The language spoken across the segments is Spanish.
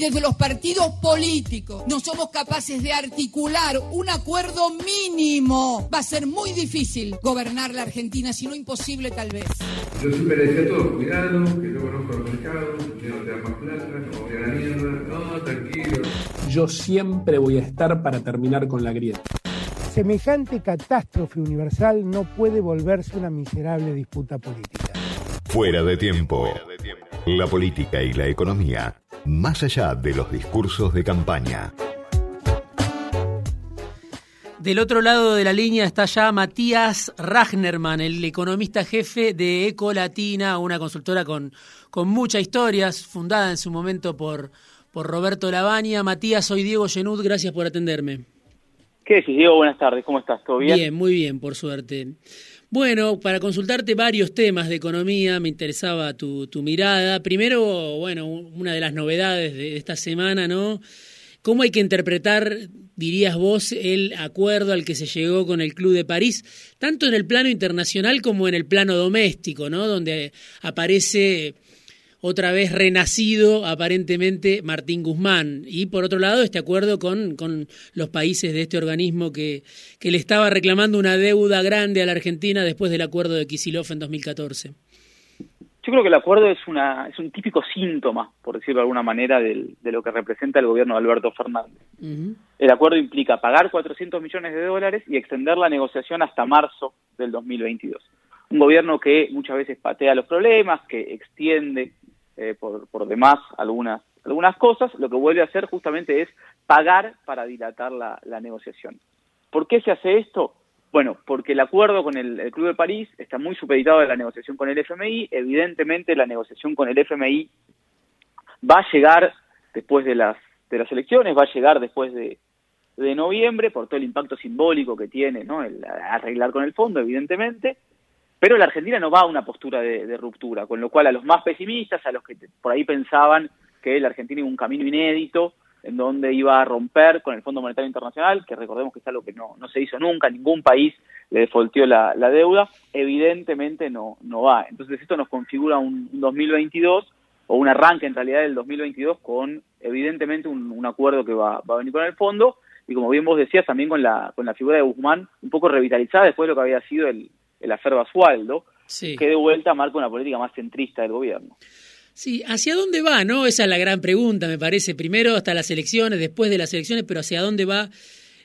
desde los partidos políticos no somos capaces de articular un acuerdo mínimo, va a ser muy difícil gobernar la Argentina, si no imposible tal vez. Yo siempre le decía a todos, cuidado, que yo conozco los mercados, que no te da más plata, no voy a la mierda, no, tranquilo. Yo siempre voy a estar para terminar con la grieta. Semejante catástrofe universal no puede volverse una miserable disputa política. Fuera de tiempo. La política y la economía, más allá de los discursos de campaña. Del otro lado de la línea está ya Matías Ragnerman, el economista jefe de Ecolatina, una consultora con, con muchas historias, fundada en su momento por, por Roberto Lavagna. Matías, soy Diego Genud, gracias por atenderme. ¿Qué decís, Diego? Buenas tardes, ¿cómo estás? ¿Todo bien? Bien, muy bien, por suerte. Bueno, para consultarte varios temas de economía, me interesaba tu, mirada. Primero, bueno, una de las novedades de esta semana, ¿no? ¿Cómo hay que interpretar, dirías vos, el acuerdo al que se llegó con el Club de París, tanto en el plano internacional como en el plano doméstico, ¿no? Donde aparece otra vez renacido aparentemente Martín Guzmán. Y por otro lado, este acuerdo con, con los países de este organismo que, que le estaba reclamando una deuda grande a la Argentina después del acuerdo de Kisilov en 2014. Yo creo que el acuerdo es, una, es un típico síntoma, por decirlo de alguna manera, del, de lo que representa el gobierno de Alberto Fernández. El acuerdo implica pagar 400 millones de dólares y extender la negociación hasta marzo del 2022. Un gobierno que muchas veces patea los problemas, que extiende eh, por, demás algunas, algunas cosas, lo que vuelve a hacer justamente es pagar para dilatar la, la negociación. ¿Por qué se hace esto? Bueno, porque el acuerdo con el, el, Club de París está muy supeditado a la negociación con el FMI. Evidentemente, la negociación con el FMI va a llegar después de las, de las elecciones, va a llegar después de, de noviembre, por todo el impacto simbólico que tiene, ¿no? El arreglar con el fondo, evidentemente. Pero la Argentina no va a una postura de, ruptura, con lo cual a los más pesimistas, a los que por ahí pensaban que la Argentina iba un camino inédito, en donde iba a romper con el Fondo Monetario Internacional, que recordemos que es algo que no, se hizo nunca, ningún país le defaultió la, deuda, evidentemente no, no va. Entonces esto nos configura un, un 2022 o un arranque en realidad del 2022 con evidentemente un, un acuerdo que va, va, a venir con el fondo y como bien vos decías también con la, con la figura de Guzmán un poco revitalizada después de lo que había sido el, el afer Basualdo, sí. que de vuelta marca una política más centrista del gobierno. Sí, ¿hacia dónde va? no Esa es la gran pregunta, me parece. Primero hasta las elecciones, después de las elecciones, pero ¿hacia dónde va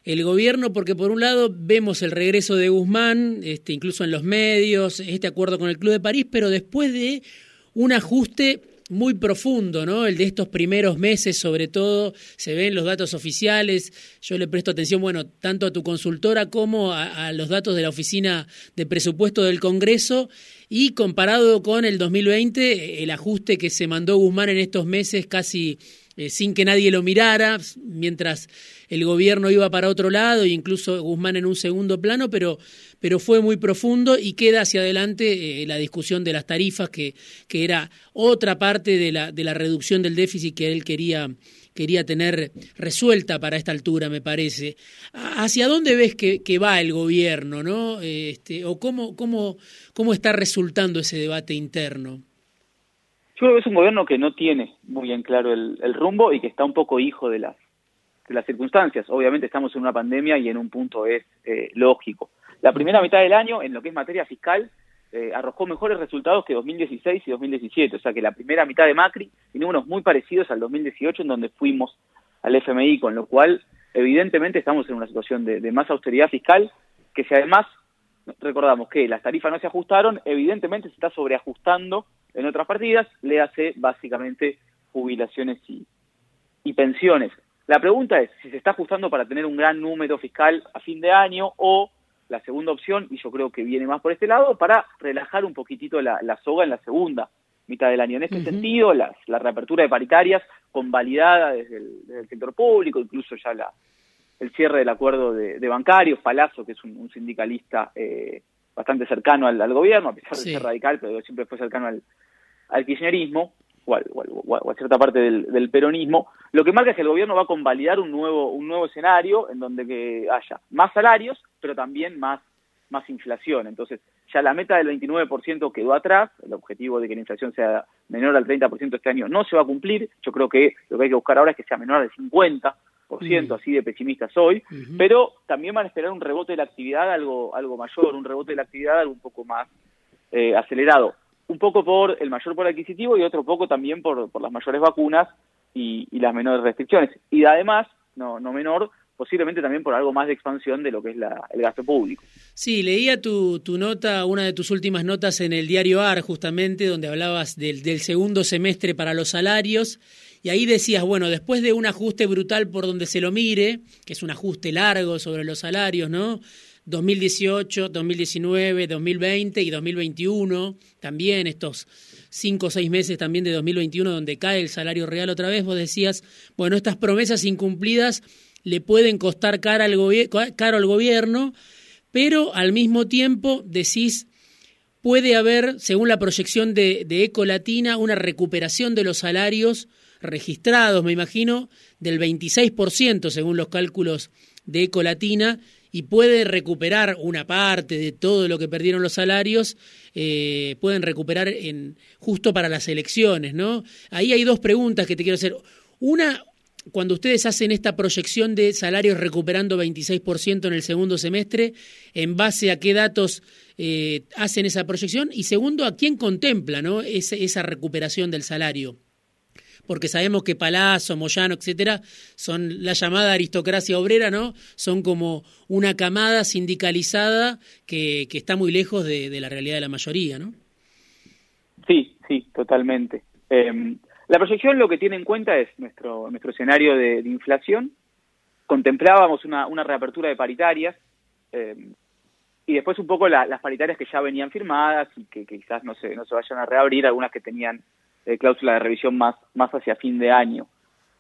el gobierno? Porque por un lado vemos el regreso de Guzmán, este, incluso en los medios, este acuerdo con el Club de París, pero después de un ajuste muy profundo, ¿no? El de estos primeros meses, sobre todo, se ven los datos oficiales. Yo le presto atención, bueno, tanto a tu consultora como a, a, los datos de la Oficina de Presupuesto del Congreso. Y comparado con el 2020, el ajuste que se mandó Guzmán en estos meses casi eh, sin que nadie lo mirara, mientras el gobierno iba para otro lado e incluso Guzmán en un segundo plano, pero, pero fue muy profundo y queda hacia adelante eh, la discusión de las tarifas, que, que era otra parte de la, de la reducción del déficit que él quería, quería tener resuelta para esta altura, me parece. ¿Hacia dónde ves que, que va el gobierno, no? Este, o cómo, cómo, cómo está resultando ese debate interno? Yo creo que es un gobierno que no tiene muy bien claro el, rumbo y que está un poco hijo de las, de las circunstancias. Obviamente estamos en una pandemia y en un punto es eh, lógico. La primera mitad del año, en lo que es materia fiscal, eh, arrojó mejores resultados que 2016 y 2017. O sea que la primera mitad de Macri tiene unos muy parecidos al 2018, en donde fuimos al FMI, con lo cual, evidentemente, estamos en una situación de, de más austeridad fiscal, que si además recordamos que las tarifas no se ajustaron, evidentemente se está sobreajustando en otras partidas, le hace básicamente jubilaciones y, y pensiones. La pregunta es si se está ajustando para tener un gran número fiscal a fin de año o la segunda opción, y yo creo que viene más por este lado, para relajar un poquitito la, la soga en la segunda mitad del año. En este uh -huh. sentido, las, la reapertura de paritarias convalidada desde el, desde el sector público, incluso ya la, el cierre del acuerdo de, de bancarios, Palazzo, que es un, un sindicalista eh, bastante cercano al, al, gobierno, a pesar sí. de ser radical, pero siempre fue cercano al, al kirchnerismo, o, al, o, al, o, a cierta parte del, del, peronismo, lo que marca es que el gobierno va a convalidar un nuevo, un nuevo escenario en donde que haya más salarios, pero también más, más inflación. Entonces, ya la meta del 29% quedó atrás, el objetivo de que la inflación sea menor al 30% este año no se va a cumplir, yo creo que lo que hay que buscar ahora es que sea menor al 50%, mm. así de pesimistas hoy, pero también van a esperar un rebote de la actividad algo, algo mayor, un rebote de la actividad algo un poco más eh, acelerado, un poco por el mayor por adquisitivo y otro poco también por, por las mayores vacunas y, y las menores restricciones. Y además, no, no menor, posiblemente también por algo más de expansión de lo que es la, el gasto público. Sí, leía tu, tu nota, una de tus últimas notas en el diario AR, justamente, donde hablabas del, del segundo semestre para los salarios, y ahí decías, bueno, después de un ajuste brutal por donde se lo mire, que es un ajuste largo sobre los salarios, ¿no? 2018, 2019, 2020 y 2021, también estos cinco o seis meses también de 2021 donde cae el salario real otra vez, vos decías, bueno, estas promesas incumplidas le pueden costar caro al, gobierno, pero al mismo tiempo decís, puede haber, según la proyección de, de Ecolatina, una recuperación de los salarios registrados, me imagino, del 26%, según los cálculos de Ecolatina, y puede recuperar una parte de todo lo que perdieron los salarios, eh, pueden recuperar en, justo para las elecciones, ¿no? Ahí hay dos preguntas que te quiero hacer. Una, cuando ustedes hacen esta proyección de salarios recuperando 26% en el segundo semestre, ¿en base a qué datos eh, hacen esa proyección? Y segundo, ¿a quién contempla ¿no? esa recuperación del salario? Porque sabemos que Palazzo, Moyano, etcétera, son la llamada aristocracia obrera, ¿no? Son como una camada sindicalizada que, que está muy lejos de, de, la realidad de la mayoría, ¿no? Sí, sí, totalmente. Eh, la proyección lo que tiene en cuenta es nuestro, nuestro escenario de, inflación. Contemplábamos una, reapertura de paritarias eh, y después un poco la, las paritarias que ya venían firmadas y que, quizás no se, no se vayan a reabrir, algunas que tenían eh, cláusula de revisión más, más hacia fin de año.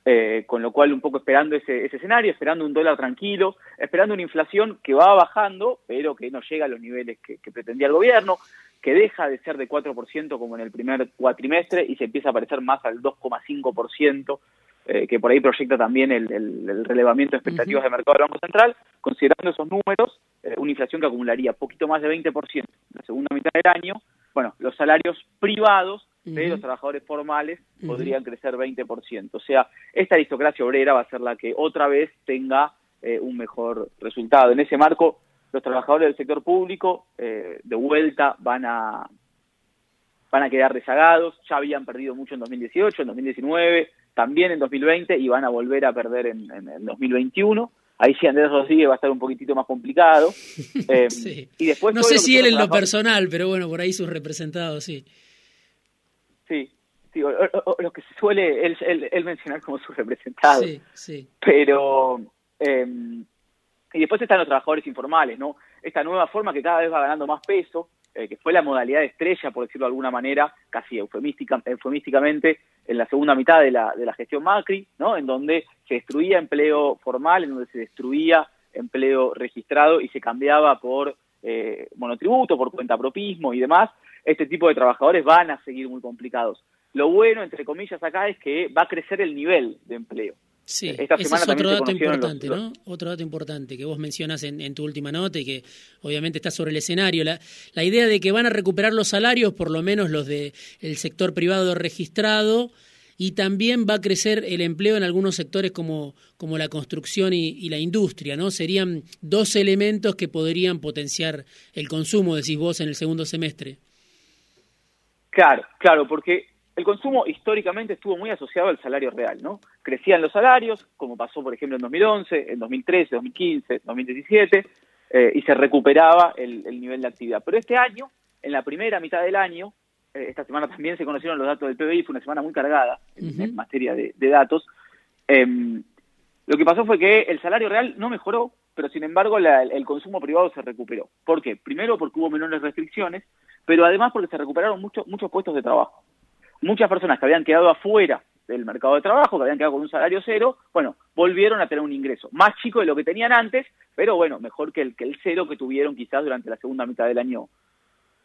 Eh, con lo cual un poco esperando ese, ese escenario, esperando un dólar tranquilo, esperando una inflación que va bajando, pero que no llega a los niveles que pretendía el gobierno, que deja de ser de 4% como en el primer cuatrimestre y se empieza a parecer más al 2,5%, eh, que por ahí proyecta también el, el, el relevamiento de expectativas uh -huh. de mercado del Banco Central, considerando esos números, eh, una inflación que acumularía poquito más de 20% en la segunda mitad del año, bueno, los salarios privados de los trabajadores formales uh -huh. podrían crecer 20%. O sea, esta aristocracia obrera va a ser la que otra vez tenga eh, un mejor resultado. En ese marco, los trabajadores del sector público eh, de vuelta van a van a quedar rezagados, ya habían perdido mucho en 2018, en 2019, también en 2020 y van a volver a perder en, en, en 2021. Ahí sí Andrés Rodríguez va a estar un poquitito más complicado. Eh, sí. y después no sé si él en lo personal, pero bueno, por ahí sus representados, sí. Sí, sí o, o, o, lo que se suele él, él, él, mencionar como sus representados. Sí, sí. Pero... Eh, y después están los trabajadores informales, ¿no? Esta nueva forma que cada vez va ganando más peso, eh, que fue la modalidad estrella, por decirlo de alguna manera, casi eufemística, eufemísticamente, en la segunda mitad de la, de la gestión Macri, ¿no? En donde se destruía empleo formal, en donde se destruía empleo registrado y se cambiaba por eh, monotributo, por cuentapropismo y demás. Este tipo de trabajadores van a seguir muy complicados. Lo bueno, entre comillas, acá es que va a crecer el nivel de empleo. Sí, Esta ese es otro dato importante, los... ¿no? Otro dato importante que vos mencionas en, en, tu última nota y que obviamente está sobre el escenario. La, la, idea de que van a recuperar los salarios, por lo menos los del de sector privado registrado, y también va a crecer el empleo en algunos sectores como, como la construcción y, y, la industria, ¿no? Serían dos elementos que podrían potenciar el consumo, decís vos, en el segundo semestre. Claro, claro, porque el consumo históricamente estuvo muy asociado al salario real, ¿no? Crecían los salarios, como pasó, por ejemplo, en 2011, en 2013, 2015, 2017, eh, y se recuperaba el, el, nivel de actividad. Pero este año, en la primera mitad del año, eh, esta semana también se conocieron los datos del PBI, fue una semana muy cargada en, uh -huh. en materia de, de datos. Eh, lo que pasó fue que el salario real no mejoró, pero sin embargo la, el consumo privado se recuperó. ¿Por qué? Primero porque hubo menores restricciones, pero además porque se recuperaron mucho, muchos puestos de trabajo muchas personas que habían quedado afuera del mercado de trabajo, que habían quedado con un salario cero, bueno, volvieron a tener un ingreso más chico de lo que tenían antes, pero bueno, mejor que el, que el cero que tuvieron quizás durante la segunda mitad del año,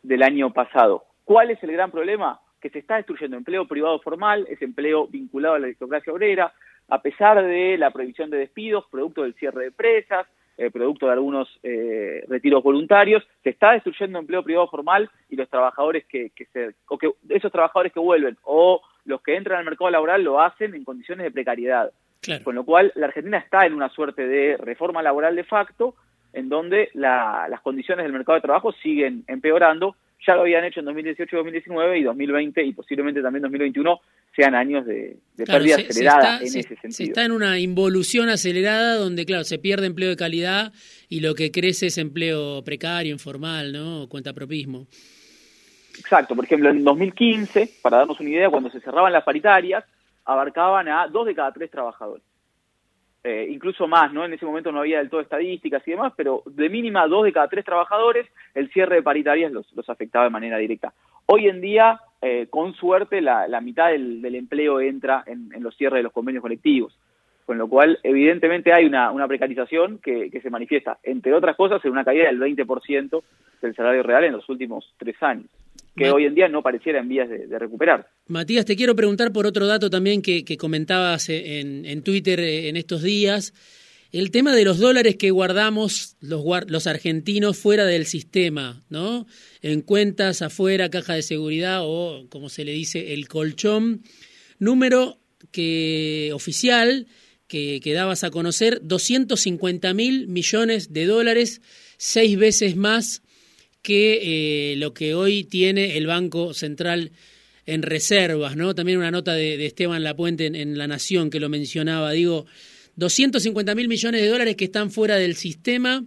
del año pasado. ¿Cuál es el gran problema? Que se está destruyendo empleo privado formal, es empleo vinculado a la aristocracia obrera, a pesar de la prohibición de despidos, producto del cierre de empresas, eh, producto de algunos eh, retiros voluntarios, se está destruyendo empleo privado formal y los trabajadores que, que se, o que esos trabajadores que vuelven o los que entran al mercado laboral lo hacen en condiciones de precariedad. Con lo cual, la Argentina está en una suerte de reforma laboral de facto, en donde las condiciones del mercado de trabajo siguen empeorando ya lo habían hecho en 2018, 2019 y 2020 y posiblemente también 2021 sean años de, pérdida acelerada en ese sentido. Se está en una involución acelerada donde, claro, se pierde empleo de calidad y lo que crece es empleo precario, informal, ¿no? Cuenta propismo. Exacto. Por ejemplo, en 2015, para darnos una idea, cuando se cerraban las paritarias, abarcaban a dos de cada tres trabajadores. Eh, incluso más, ¿no? En ese momento no había del todo estadísticas y demás, pero de mínima dos de cada tres trabajadores, el cierre de paritarias los, los afectaba de manera directa. Hoy en día, eh, con suerte, la, la mitad del, empleo entra en, en, los cierres de los convenios colectivos, con lo cual, evidentemente, hay una, una precarización que, que se manifiesta, entre otras cosas, en una caída del 20% del salario real en los últimos tres años que hoy en día no pareciera en vías de, recuperar. Matías, te quiero preguntar por otro dato también que, comentabas en, en, Twitter eh, en estos días, el tema de los dólares que guardamos los, los argentinos fuera del sistema, ¿no? En cuentas afuera, caja de seguridad o, como se le dice, el colchón, número que oficial que, que dabas a conocer, 250 mil millones de dólares, seis veces más que eh, lo que hoy tiene el Banco Central en reservas, ¿no? También una nota de, Esteban Lapuente en, La Nación que lo mencionaba, digo, 250 mil millones de dólares que están fuera del sistema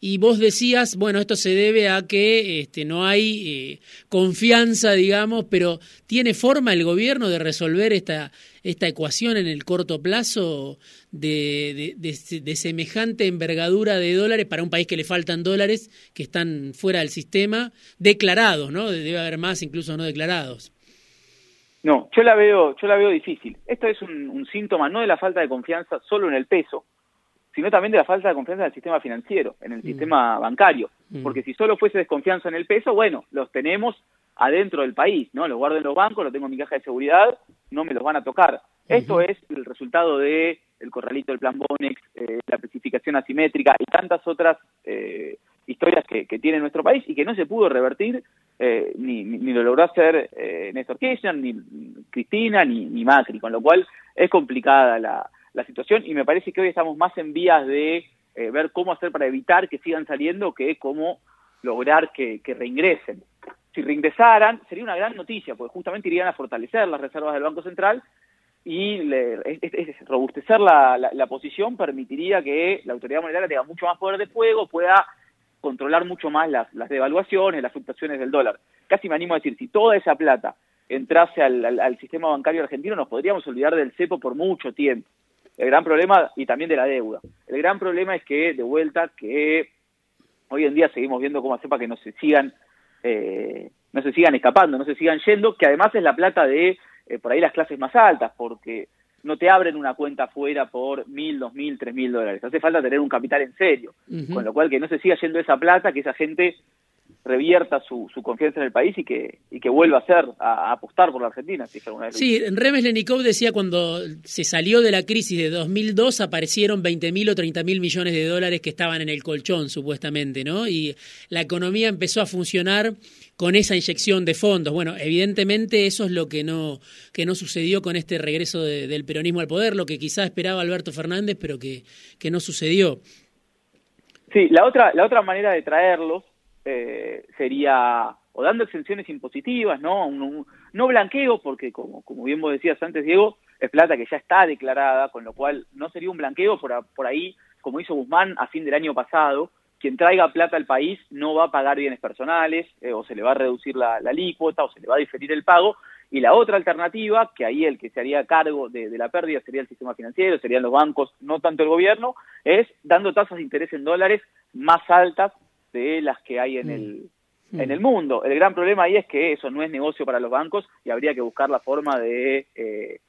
y vos decías, bueno, esto se debe a que este, no hay eh, confianza, digamos, pero ¿tiene forma el gobierno de resolver esta, esta ecuación en el corto plazo de, de, semejante envergadura de dólares para un país que le faltan dólares que están fuera del sistema, declarados, ¿no? Debe haber más incluso no declarados. No, yo la veo, yo la veo difícil. Esto es un, un síntoma no de la falta de confianza solo en el peso, sino también de la falta de confianza en el sistema financiero, en el mm. sistema bancario. Mm. Porque si solo fuese desconfianza en el peso, bueno, los tenemos adentro del país, ¿no? Los guardo en los bancos, los tengo en mi caja de seguridad, no me los van a tocar. Esto es el resultado de el corralito del plan Bonex, eh, la especificación asimétrica y tantas otras eh, historias que, tiene nuestro país y que no se pudo revertir, eh, ni, ni, lo logró hacer Néstor Kirchner, ni Cristina, ni, ni Macri, con lo cual es complicada la, la situación y me parece que hoy estamos más en vías de eh, ver cómo hacer para evitar que sigan saliendo que cómo lograr que, reingresen. Si reingresaran, sería una gran noticia, porque justamente irían a fortalecer las reservas del Banco Central y robustecer la, la, posición permitiría que la autoridad monetaria tenga mucho más poder de fuego, pueda controlar mucho más las, las devaluaciones, las fluctuaciones del dólar. Casi me animo a decir, si toda esa plata entrase al, al sistema bancario argentino, nos podríamos olvidar del cepo por mucho tiempo. El gran problema, y también de la deuda, el gran problema es que, de vuelta, que hoy en día seguimos viendo cómo hacer para que no se sigan, eh, no se sigan escapando, no se sigan yendo, que además es la plata de, eh, por ahí las clases más altas, porque no te abren una cuenta fuera por mil, dos mil, tres mil dólares. Hace falta tener un capital en serio. Con lo cual que no se siga yendo esa plata, que esa gente revierta su, su, confianza en el país y que, y que vuelva a ser, a, apostar por la Argentina. Si sí, Remes Lenikov decía cuando se salió de la crisis de 2002 aparecieron 20 mil o 30 mil millones de dólares que estaban en el colchón, supuestamente, ¿no? Y la economía empezó a funcionar con esa inyección de fondos. Bueno, evidentemente eso es lo que no, que no sucedió con este regreso del peronismo al poder, lo que quizá esperaba Alberto Fernández, pero que, que no sucedió. Sí, la otra, la otra manera de traerlos eh, sería o dando exenciones impositivas, ¿no? no blanqueo, porque como, como bien vos decías antes, Diego, es plata que ya está declarada, con lo cual no sería un blanqueo por, por ahí, como hizo Guzmán a fin del año pasado, quien traiga plata al país no va a pagar bienes personales, eh, o se le va a reducir la, la alícuota, o se le va a diferir el pago, y la otra alternativa, que ahí el que se haría cargo de, de, la pérdida sería el sistema financiero, serían los bancos, no tanto el gobierno, es dando tasas de interés en dólares más altas de las que hay en mm. el, en mm. el mundo. El gran problema ahí es que eso no es negocio para los bancos y habría que buscar la forma de, eh,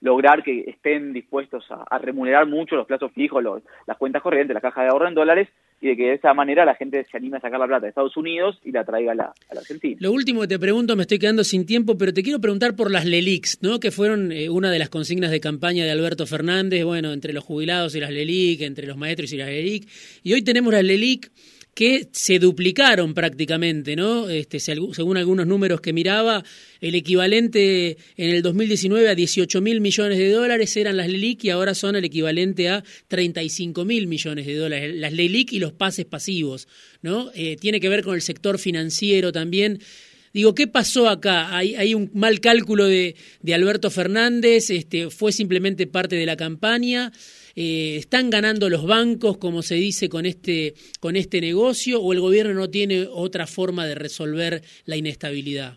lograr que estén dispuestos a, remunerar mucho los plazos fijos, las cuentas corrientes, la caja de ahorro en dólares, y de que de esa manera la gente se anime a sacar la plata de Estados Unidos y la traiga a la, Argentina. Lo último que te pregunto, me estoy quedando sin tiempo, pero te quiero preguntar por las LELIX, ¿no? que fueron eh, una de las consignas de campaña de Alberto Fernández, bueno, entre los jubilados y las LELIC, entre los maestros y las LELIC, y hoy tenemos las LELIC que se duplicaron prácticamente, ¿no? Este, según algunos números que miraba, el equivalente en el 2019 a 18 mil millones de dólares eran las LELIC y ahora son el equivalente a 35 mil millones de dólares. Las LELIC y los pases pasivos, ¿no? Eh, tiene que ver con el sector financiero también. Digo, ¿qué pasó acá? Hay, hay un mal cálculo de, de Alberto Fernández, este, fue simplemente parte de la campaña. Eh, ¿Están ganando los bancos, como se dice, con este, con este negocio o el gobierno no tiene otra forma de resolver la inestabilidad?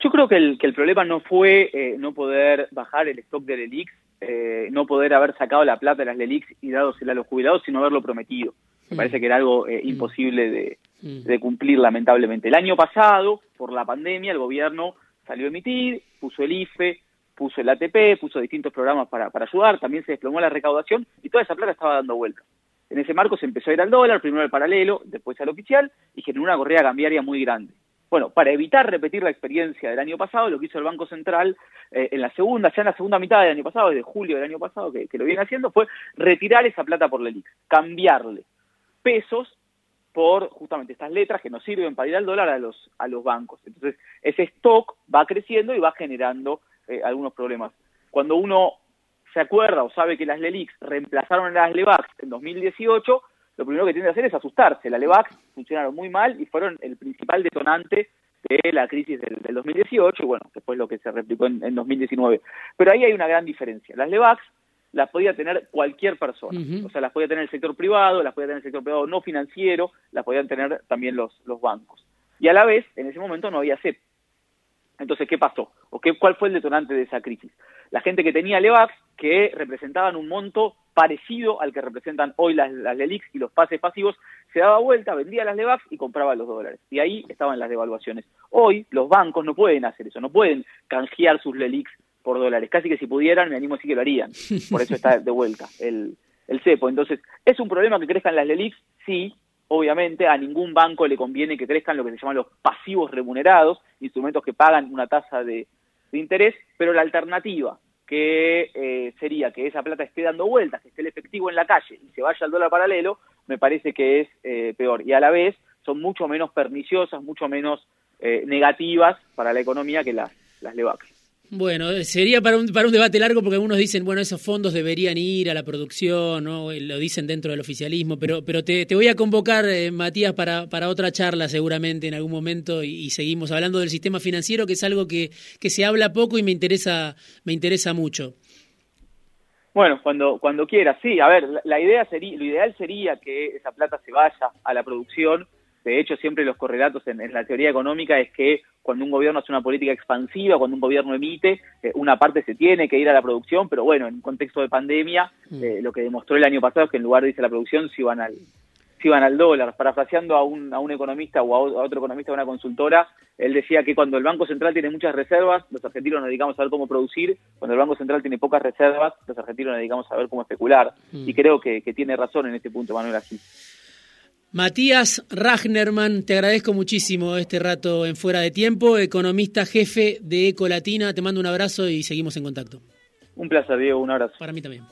Yo creo que el, que el problema no fue eh, no poder bajar el stock de LELIX, eh, no poder haber sacado la plata de las LELIX y dádosela a los jubilados, sino haberlo prometido. Me mm. parece que era algo mm. imposible de, mm. de cumplir, lamentablemente. El año pasado, por la pandemia, el gobierno salió a emitir, puso el IFE, puso el ATP, puso distintos programas para, para ayudar, también se desplomó la recaudación y toda esa plata estaba dando vuelta. En ese marco se empezó a ir al dólar, primero al paralelo, después al oficial y generó una correa cambiaria muy grande. Bueno, para evitar repetir la experiencia del año pasado, lo que hizo el Banco Central eh, en la segunda, ya en la segunda mitad del año pasado, desde julio del año pasado, que, lo viene haciendo, fue retirar esa plata por la LELIX, cambiarle pesos por justamente estas letras que nos sirven para ir al dólar a los, a los bancos. Entonces, ese stock va creciendo y va generando eh, algunos problemas. Cuando uno se acuerda o sabe que las LELIX reemplazaron a las LEVAX en 2018, lo primero que tiene que hacer es asustarse. Las LEVAX funcionaron muy mal y fueron el principal detonante de la crisis del, 2018 y bueno, después lo que se replicó en, 2019. Pero ahí hay una gran diferencia. Las LEVAX las podía tener cualquier persona, o sea, las podía tener el sector privado, las podía tener el sector privado no financiero, las podían tener también los, los bancos. Y a la vez, en ese momento no había CEP. Entonces, ¿qué pasó? ¿O qué, cuál fue el detonante de esa crisis? La gente que tenía LEVAX, que representaban un monto parecido al que representan hoy las, las LELIX y los pases pasivos, se daba vuelta, vendía las LEVAX y compraba los dólares. Y ahí estaban las devaluaciones. Hoy los bancos no pueden hacer eso, no pueden canjear sus LELIX por dólares. Casi que si pudieran, me animo a que lo harían. Por eso está de vuelta el, el cepo. Entonces, ¿es un problema que crezcan las LELIX? Sí, obviamente a ningún banco le conviene que crezcan lo que se llaman los pasivos remunerados, instrumentos que pagan una tasa de, interés, pero la alternativa, que eh, sería que esa plata esté dando vueltas, que esté el efectivo en la calle y se vaya al dólar paralelo, me parece que es eh, peor. Y a la vez son mucho menos perniciosas, mucho menos eh, negativas para la economía que las, las. Bueno, sería para un, para un debate largo porque algunos dicen, bueno, esos fondos deberían ir a la producción, ¿no? lo dicen dentro del oficialismo, pero, pero te, te voy a convocar, eh, Matías, para, para otra charla seguramente en algún momento y, seguimos hablando del sistema financiero, que es algo que, que se habla poco y me interesa, me interesa mucho. Bueno, cuando, cuando quiera, sí, a ver, la, idea sería, lo ideal sería que esa plata se vaya a la producción, de hecho, siempre los correlatos en, la teoría económica es que cuando un gobierno hace una política expansiva, cuando un gobierno emite, eh, una parte se tiene que ir a la producción, pero bueno, en un contexto de pandemia, mm. eh, lo que demostró el año pasado es que en lugar de irse a la producción, se iban al, se iban al dólar. Parafraseando a un, a un economista o a otro economista de una consultora, él decía que cuando el Banco Central tiene muchas reservas, los argentinos nos dedicamos a ver cómo producir, cuando el Banco Central tiene pocas reservas, los argentinos nos dedicamos a ver cómo especular. Mm. Y creo que, que tiene razón en este punto Manuel Así. Matías Ragnerman, te agradezco muchísimo este rato en Fuera de Tiempo, economista jefe de Ecolatina. Te mando un abrazo y seguimos en contacto. Un placer, Diego, un abrazo. Para mí también.